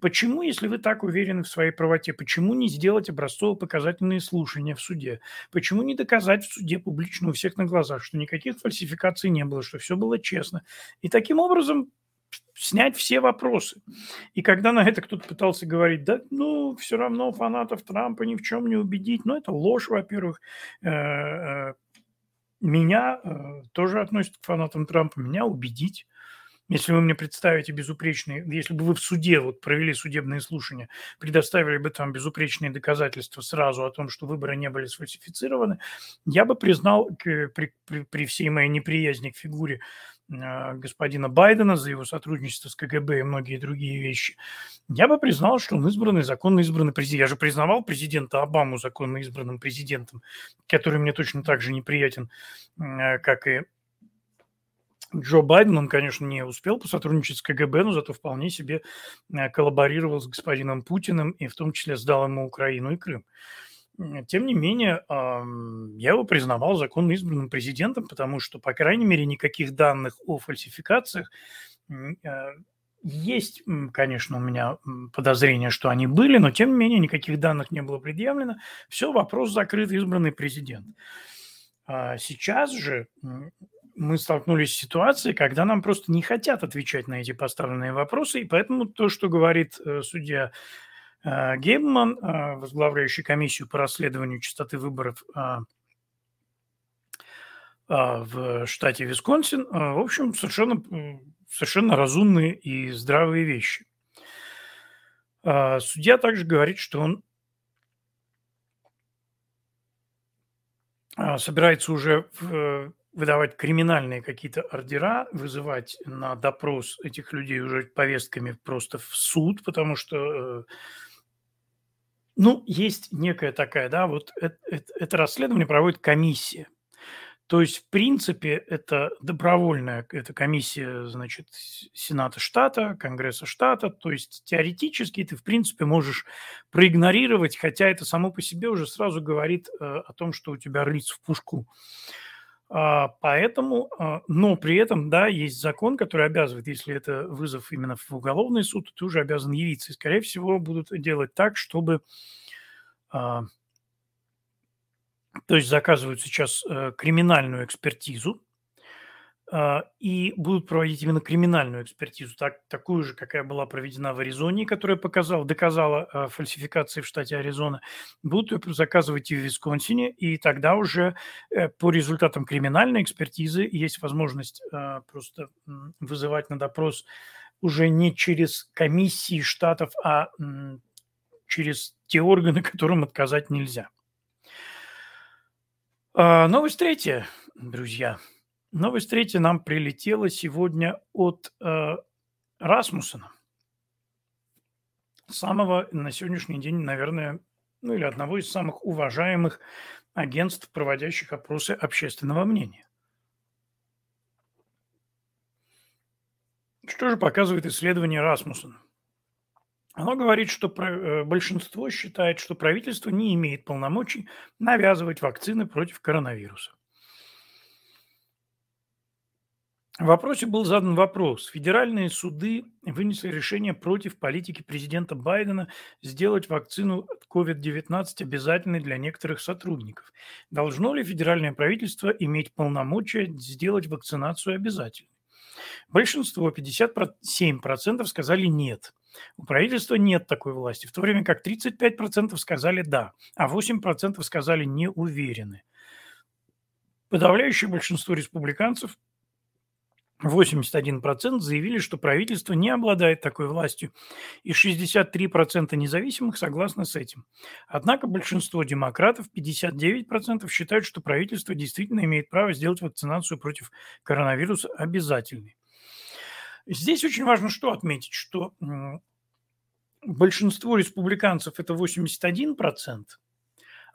Почему, если вы так уверены в своей правоте, почему не сделать образцово-показательные слушания в суде? Почему не доказать в суде публично у всех на глазах, что никаких фальсификаций не было, что все было честно? И таким образом снять все вопросы. И когда на это кто-то пытался говорить, да, ну, все равно фанатов Трампа ни в чем не убедить, ну, это ложь, во-первых. Э, э, меня э, тоже относят к фанатам Трампа, меня убедить. Если вы мне представите безупречные, если бы вы в суде вот провели судебные слушания, предоставили бы там безупречные доказательства сразу о том, что выборы не были сфальсифицированы, я бы признал при, при, при всей моей неприязни к фигуре э, господина Байдена за его сотрудничество с КГБ и многие другие вещи, я бы признал, что он избранный, законно избранный президент. Я же признавал президента Обаму законно избранным президентом, который мне точно так же неприятен, э, как и Джо Байден, он, конечно, не успел посотрудничать с КГБ, но зато вполне себе э, коллаборировал с господином Путиным и в том числе сдал ему Украину и Крым. Тем не менее, я его признавал законно избранным президентом, потому что, по крайней мере, никаких данных о фальсификациях э, есть, конечно, у меня подозрение, что они были, но тем не менее никаких данных не было предъявлено. Все, вопрос закрыт, избранный президент. А сейчас же мы столкнулись с ситуацией, когда нам просто не хотят отвечать на эти поставленные вопросы, и поэтому то, что говорит э, судья э, Гейбман, э, возглавляющий комиссию по расследованию частоты выборов в штате Висконсин, в общем, совершенно, совершенно разумные и здравые вещи. Судья также говорит, что он собирается уже выдавать криминальные какие-то ордера, вызывать на допрос этих людей уже повестками просто в суд, потому что, э, ну, есть некая такая, да, вот это, это, расследование проводит комиссия. То есть, в принципе, это добровольная, это комиссия, значит, Сената штата, Конгресса штата. То есть, теоретически ты, в принципе, можешь проигнорировать, хотя это само по себе уже сразу говорит э, о том, что у тебя рыльц в пушку. А, поэтому, а, но при этом, да, есть закон, который обязывает, если это вызов именно в уголовный суд, ты уже обязан явиться. И, скорее всего, будут делать так, чтобы... А, то есть заказывают сейчас э, криминальную экспертизу, а, и будут проводить именно криминальную экспертизу, так, такую же, какая была проведена в Аризоне, которая показала, доказала а, фальсификации в штате Аризона, будут ее заказывать и в Висконсине, и тогда уже э, по результатам криминальной экспертизы есть возможность а, просто вызывать на допрос уже не через комиссии штатов, а через те органы, <laughs> которым отказать нельзя. Новость третья, друзья – Новость третья нам прилетела сегодня от э, Расмуссена. Самого на сегодняшний день, наверное, ну или одного из самых уважаемых агентств, проводящих опросы общественного мнения. Что же показывает исследование Расмуссена? Оно говорит, что э, большинство считает, что правительство не имеет полномочий навязывать вакцины против коронавируса. В вопросе был задан вопрос. Федеральные суды вынесли решение против политики президента Байдена сделать вакцину от COVID-19 обязательной для некоторых сотрудников. Должно ли федеральное правительство иметь полномочия сделать вакцинацию обязательной? Большинство, 57%, сказали нет. У правительства нет такой власти, в то время как 35% сказали да, а 8% сказали не уверены. Подавляющее большинство республиканцев 81% заявили, что правительство не обладает такой властью, и 63% независимых согласны с этим. Однако большинство демократов, 59%, считают, что правительство действительно имеет право сделать вакцинацию против коронавируса обязательной. Здесь очень важно что отметить, что большинство республиканцев – это 81%,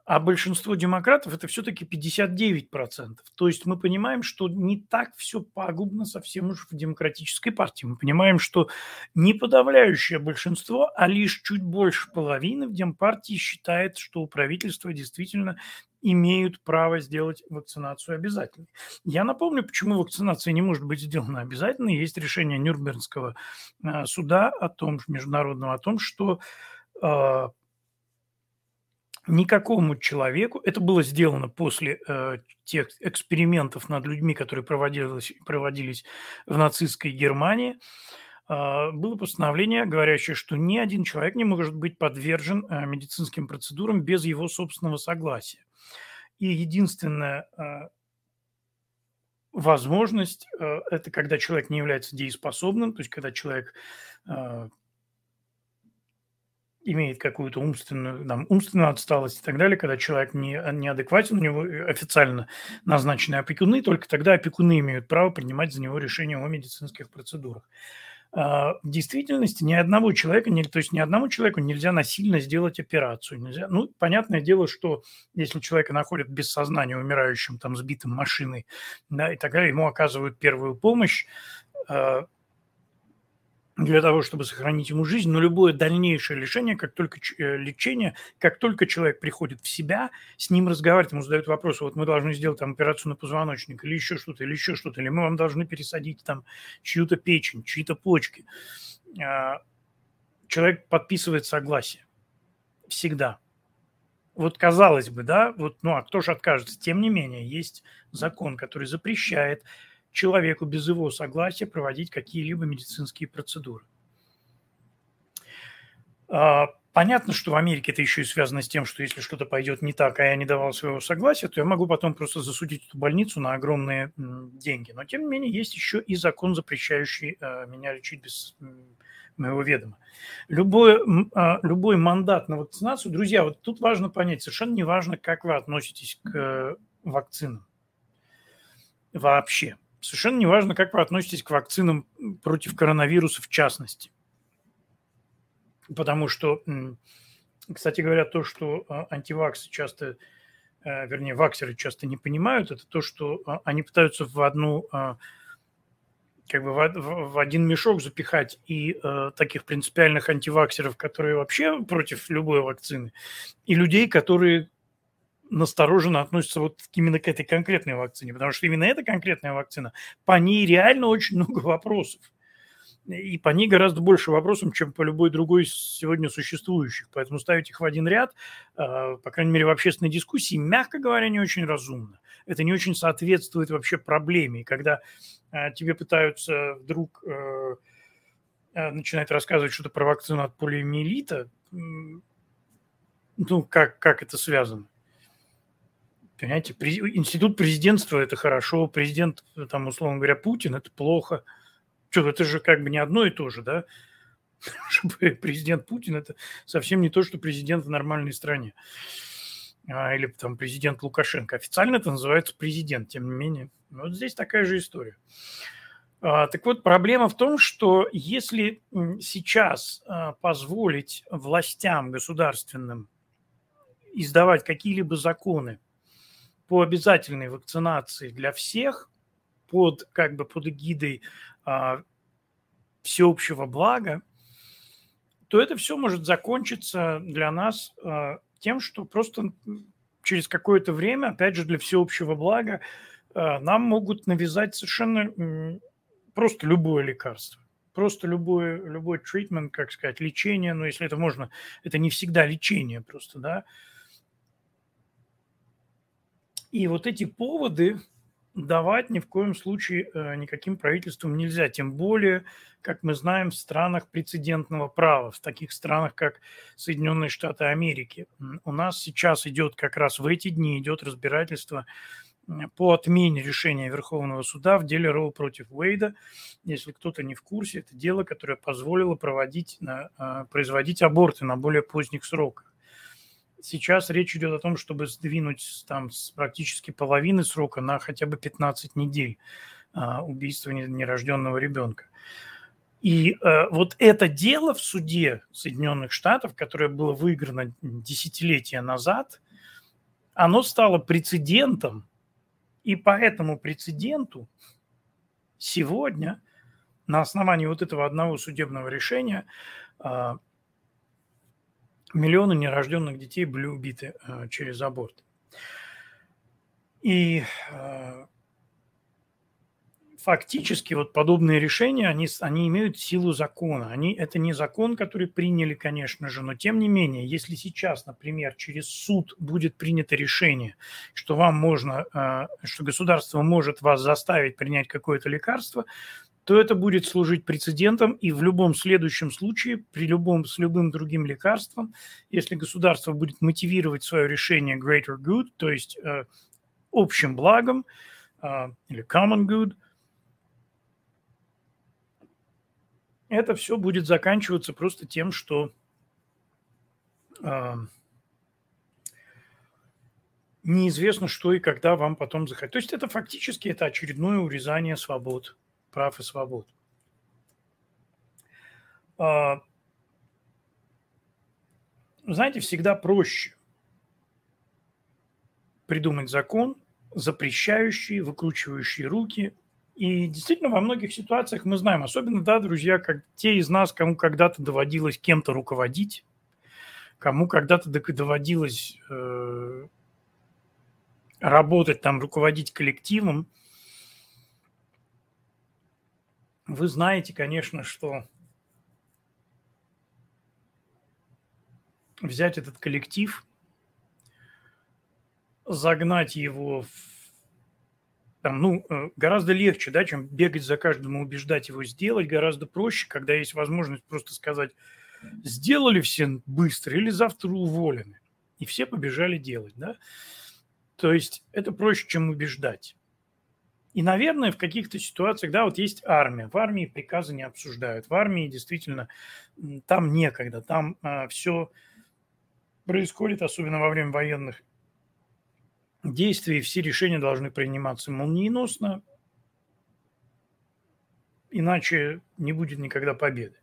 а большинство демократов это все-таки 59%. То есть мы понимаем, что не так все пагубно совсем уж в демократической партии. Мы понимаем, что не подавляющее большинство, а лишь чуть больше половины в Демпартии считает, что у правительства действительно имеют право сделать вакцинацию обязательной. Я напомню, почему вакцинация не может быть сделана обязательной. Есть решение Нюрнбергского а, суда о том, международного, о том, что а, никакому человеку, это было сделано после э, тех экспериментов над людьми, которые проводились, проводились в нацистской Германии, э, было постановление, говорящее, что ни один человек не может быть подвержен э, медицинским процедурам без его собственного согласия. И единственная э, возможность это когда человек не является дееспособным, то есть когда человек э, имеет какую-то умственную, там, умственную отсталость и так далее, когда человек не, неадекватен, у него официально назначены опекуны, только тогда опекуны имеют право принимать за него решения о медицинских процедурах. А, в действительности ни одного человека, то есть ни одному человеку нельзя насильно сделать операцию. Нельзя. Ну, понятное дело, что если человека находят без сознания, умирающим, там, сбитым машиной, да, и так далее, ему оказывают первую помощь, а, для того, чтобы сохранить ему жизнь, но любое дальнейшее лечение, как только э, лечение, как только человек приходит в себя, с ним разговаривать, ему задают вопрос, вот мы должны сделать там операцию на позвоночник или еще что-то, или еще что-то, или мы вам должны пересадить там чью-то печень, чьи-то почки. А, человек подписывает согласие. Всегда. Вот казалось бы, да, вот, ну а кто же откажется? Тем не менее, есть закон, который запрещает человеку без его согласия проводить какие-либо медицинские процедуры. А, понятно, что в Америке это еще и связано с тем, что если что-то пойдет не так, а я не давал своего согласия, то я могу потом просто засудить эту больницу на огромные деньги. Но, тем не менее, есть еще и закон, запрещающий а, меня лечить без моего ведома. Любой, а, любой мандат на вакцинацию, друзья, вот тут важно понять, совершенно не важно, как вы относитесь к вакцинам вообще. Совершенно не важно, как вы относитесь к вакцинам против коронавируса в частности. Потому что, кстати говоря, то, что а, антиваксы часто, э, вернее, ваксеры часто не понимают, это то, что а, они пытаются в одну а, как бы в, один мешок запихать и таких принципиальных антиваксеров, которые вообще против любой вакцины, и людей, которые настороженно относятся вот именно к этой конкретной вакцине, потому что именно эта конкретная вакцина, по ней реально очень много вопросов. И по ней гораздо больше вопросов, чем по любой другой сегодня существующих. Поэтому ставить их в один ряд, а, по крайней мере, в общественной дискуссии, мягко говоря, не очень разумно. Это не очень соответствует вообще проблеме. И когда а, тебе пытаются вдруг э, начинать рассказывать что-то про вакцину от полиомиелита, ну, как, как это связано? Понимаете, институт президентства – это хорошо, президент, там, условно говоря, Путин – это плохо. Что, это же как бы не одно и то же, да? <laughs> Президент Путин – это совсем не то, что президент в нормальной стране. А, или там президент Лукашенко. Официально это называется президент, тем не менее. Вот здесь такая же история. А, так вот, проблема в том, что если сейчас а, позволить властям государственным издавать какие-либо законы, по обязательной вакцинации для всех под как бы под эгидой а, всеобщего блага, то это все может закончиться для нас а, тем, что просто через какое-то время, опять же, для всеобщего блага, а, нам могут навязать совершенно просто любое лекарство. Просто любой, любой treatment, как сказать, лечение, но если это можно, это не всегда лечение просто, да, и вот эти поводы давать ни в коем случае э, никаким правительствам нельзя. Тем более, как мы знаем, в странах прецедентного права, в таких странах, как Соединенные Штаты Америки. У нас сейчас идет как раз в эти дни идет разбирательство по отмене решения Верховного суда в деле Роу против Уэйда. Если кто-то не в курсе, это дело, которое позволило проводить, э, производить аборты на более поздних сроках. Сейчас речь идет о том, чтобы сдвинуть там с практически половины срока на хотя бы 15 недель а, убийства нерожденного ребенка. И э, вот это дело в суде Соединенных Штатов, которое было выиграно десятилетия назад, оно стало прецедентом, и по этому прецеденту сегодня на основании вот этого одного судебного решения а, миллионы нерожденных детей были убиты а, через аборт. И а, фактически вот подобные решения, они, они имеют силу закона. Они, это не закон, который приняли, конечно же, но тем не менее, если сейчас, например, через суд будет принято решение, что вам можно, э, что государство может вас заставить принять какое-то лекарство, то это будет служить прецедентом, и в любом следующем случае, при любом, с любым другим лекарством, если государство будет мотивировать свое решение greater good, то есть э, общим благом, э, или common good – это все будет заканчиваться просто тем, что э, неизвестно, что и когда вам потом захотят. То есть это фактически это очередное урезание свобод, прав и свобод. Э, знаете, всегда проще придумать закон, запрещающий, выкручивающий руки и действительно во многих ситуациях мы знаем, особенно, да, друзья, как те из нас, кому когда-то доводилось кем-то руководить, кому когда-то доводилось э, работать там, руководить коллективом, вы знаете, конечно, что взять этот коллектив, загнать его в там, ну, э, гораздо легче, да, чем бегать за каждым и убеждать его сделать, гораздо проще, когда есть возможность просто сказать, сделали все быстро или завтра уволены. И все побежали делать, да. То есть это проще, чем убеждать. И, наверное, в каких-то ситуациях, да, вот есть армия. В армии приказы не обсуждают. В армии действительно там некогда. Там а, все происходит, особенно во время военных действий все решения должны приниматься молниеносно, иначе не будет никогда победы.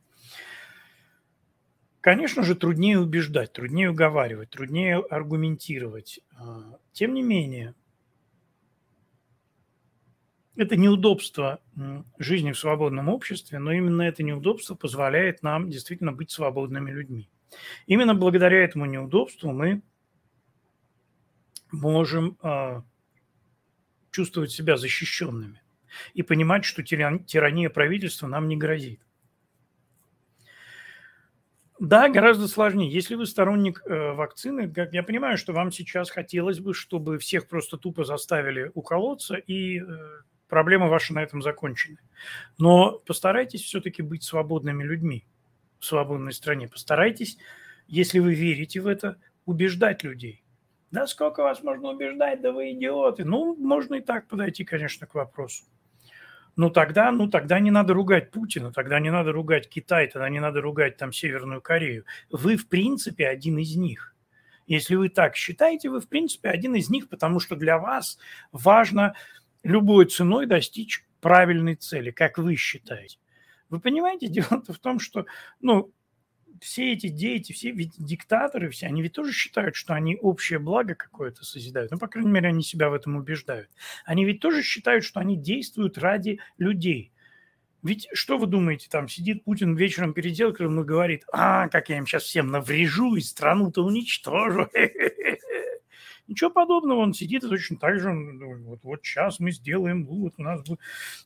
Конечно же, труднее убеждать, труднее уговаривать, труднее аргументировать. А, тем не менее, это неудобство жизни в свободном обществе, но именно это неудобство позволяет нам действительно быть свободными людьми. Именно благодаря этому неудобству мы можем э, чувствовать себя защищенными и понимать, что тиран, тирания правительства нам не грозит. Да, гораздо сложнее. Если вы сторонник э, вакцины, как я понимаю, что вам сейчас хотелось бы, чтобы всех просто тупо заставили уколоться, и э, проблемы ваши на этом закончены. Но постарайтесь все-таки быть свободными людьми в свободной стране. Постарайтесь, если вы верите в это, убеждать людей. Да сколько вас можно убеждать, да вы идиоты. Ну, можно и так подойти, конечно, к вопросу. Ну тогда, ну тогда не надо ругать Путина, тогда не надо ругать Китай, тогда не надо ругать там Северную Корею. Вы, в принципе, один из них. Если вы так считаете, вы, в принципе, один из них, потому что для вас важно любой ценой достичь правильной цели, как вы считаете. Вы понимаете, <laughs> дело в том, что, ну, все эти дети, все ведь диктаторы, все, они ведь тоже считают, что они общее благо какое-то созидают. Ну, по крайней мере, они себя в этом убеждают. Они ведь тоже считают, что они действуют ради людей. Ведь что вы думаете, там сидит Путин вечером перед зеркалом и говорит, а, как я им сейчас всем наврежу и страну-то уничтожу. <laughs> Ничего подобного, он сидит и точно так же, вот, вот сейчас мы сделаем, вот у нас будет.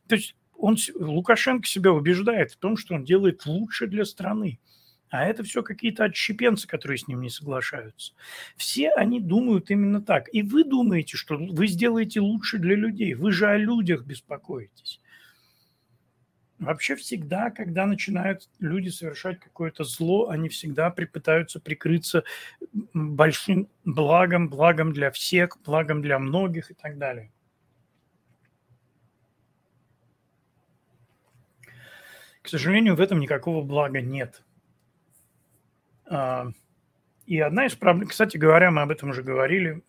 То есть он, Лукашенко себя убеждает в том, что он делает лучше для страны. А это все какие-то отщепенцы, которые с ним не соглашаются. Все они думают именно так. И вы думаете, что вы сделаете лучше для людей. Вы же о людях беспокоитесь. Вообще всегда, когда начинают люди совершать какое-то зло, они всегда пытаются прикрыться большим благом, благом для всех, благом для многих и так далее. К сожалению, в этом никакого блага нет. А, и одна из проблем, кстати говоря, мы об этом уже говорили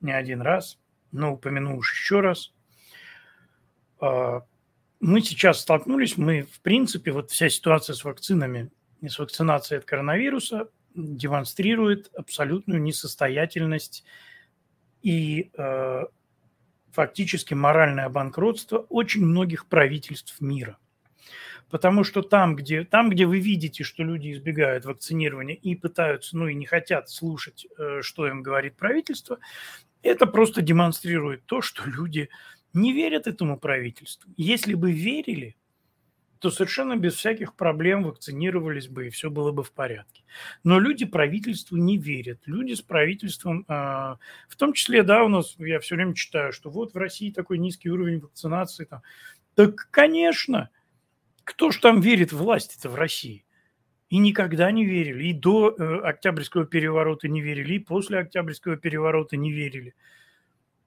не один раз, но упомяну уж еще раз. Мы сейчас столкнулись, мы, в принципе, вот вся ситуация с вакцинами и с вакцинацией от коронавируса демонстрирует абсолютную несостоятельность и э, фактически моральное банкротство очень многих правительств мира. Потому что там где, там, где вы видите, что люди избегают вакцинирования и пытаются, ну и не хотят слушать, э, что им говорит правительство, это просто демонстрирует то, что люди не верят этому правительству. Если бы верили, то совершенно без всяких проблем вакцинировались бы, и все было бы в порядке. Но люди правительству не верят. Люди с правительством, а, в том числе, да, у нас, я все время читаю, что вот в России такой низкий уровень вакцинации. Там. Так, конечно, кто ж там верит в власть-то в России? И никогда не верили. И до э, Октябрьского переворота не верили, и после Октябрьского переворота не верили.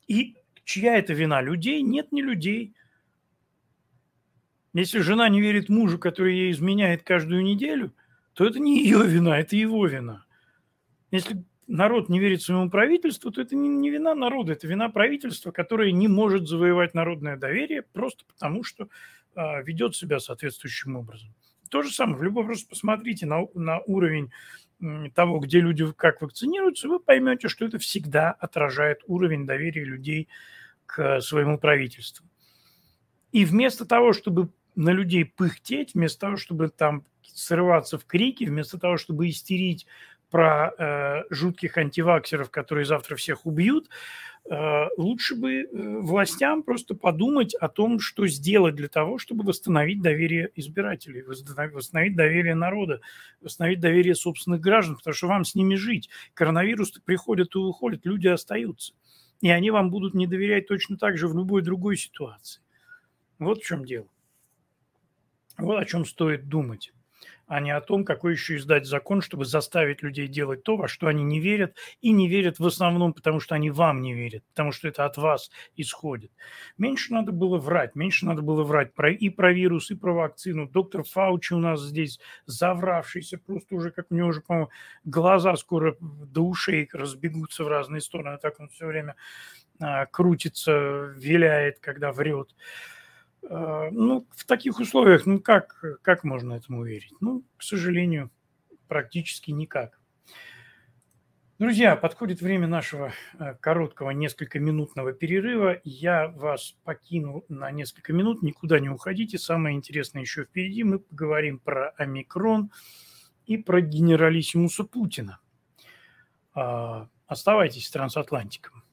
И чья это вина? Людей? Нет, не людей. Если жена не верит мужу, который ей изменяет каждую неделю, то это не ее вина, это его вина. Если народ не верит своему правительству, то это не, не вина народа, это вина правительства, которое не может завоевать народное доверие просто потому, что а, ведет себя соответствующим образом. То же самое, в любом просто посмотрите на, на уровень того, где люди как вакцинируются, вы поймете, что это всегда отражает уровень доверия людей к своему правительству. И вместо того, чтобы на людей пыхтеть, вместо того, чтобы там срываться в крики, вместо того, чтобы истерить про э, жутких антиваксеров, которые завтра всех убьют, э, лучше бы э, властям просто подумать о том, что сделать для того, чтобы восстановить доверие избирателей, восстановить доверие народа, восстановить доверие собственных граждан, потому что вам с ними жить. Коронавирус приходит и уходит, люди остаются. И они вам будут не доверять точно так же в любой другой ситуации. Вот в чем дело. Вот о чем стоит думать, а не о том, какой еще издать закон, чтобы заставить людей делать то, во что они не верят, и не верят в основном, потому что они вам не верят, потому что это от вас исходит. Меньше надо было врать, меньше надо было врать про, и про вирус, и про вакцину. Доктор Фаучи у нас здесь завравшийся, просто уже, как у него уже, по-моему, глаза скоро до ушей разбегутся в разные стороны, так он все время а, крутится, виляет, когда врет. А, ну, в таких условиях, ну, как, как можно этому верить? Ну, к сожалению, практически никак. Друзья, подходит время нашего э, короткого несколько минутного перерыва. Я вас покину на несколько минут, никуда не уходите. Самое интересное еще впереди. Мы поговорим про омикрон и про генералиссимуса Путина. А, оставайтесь с трансатлантиком.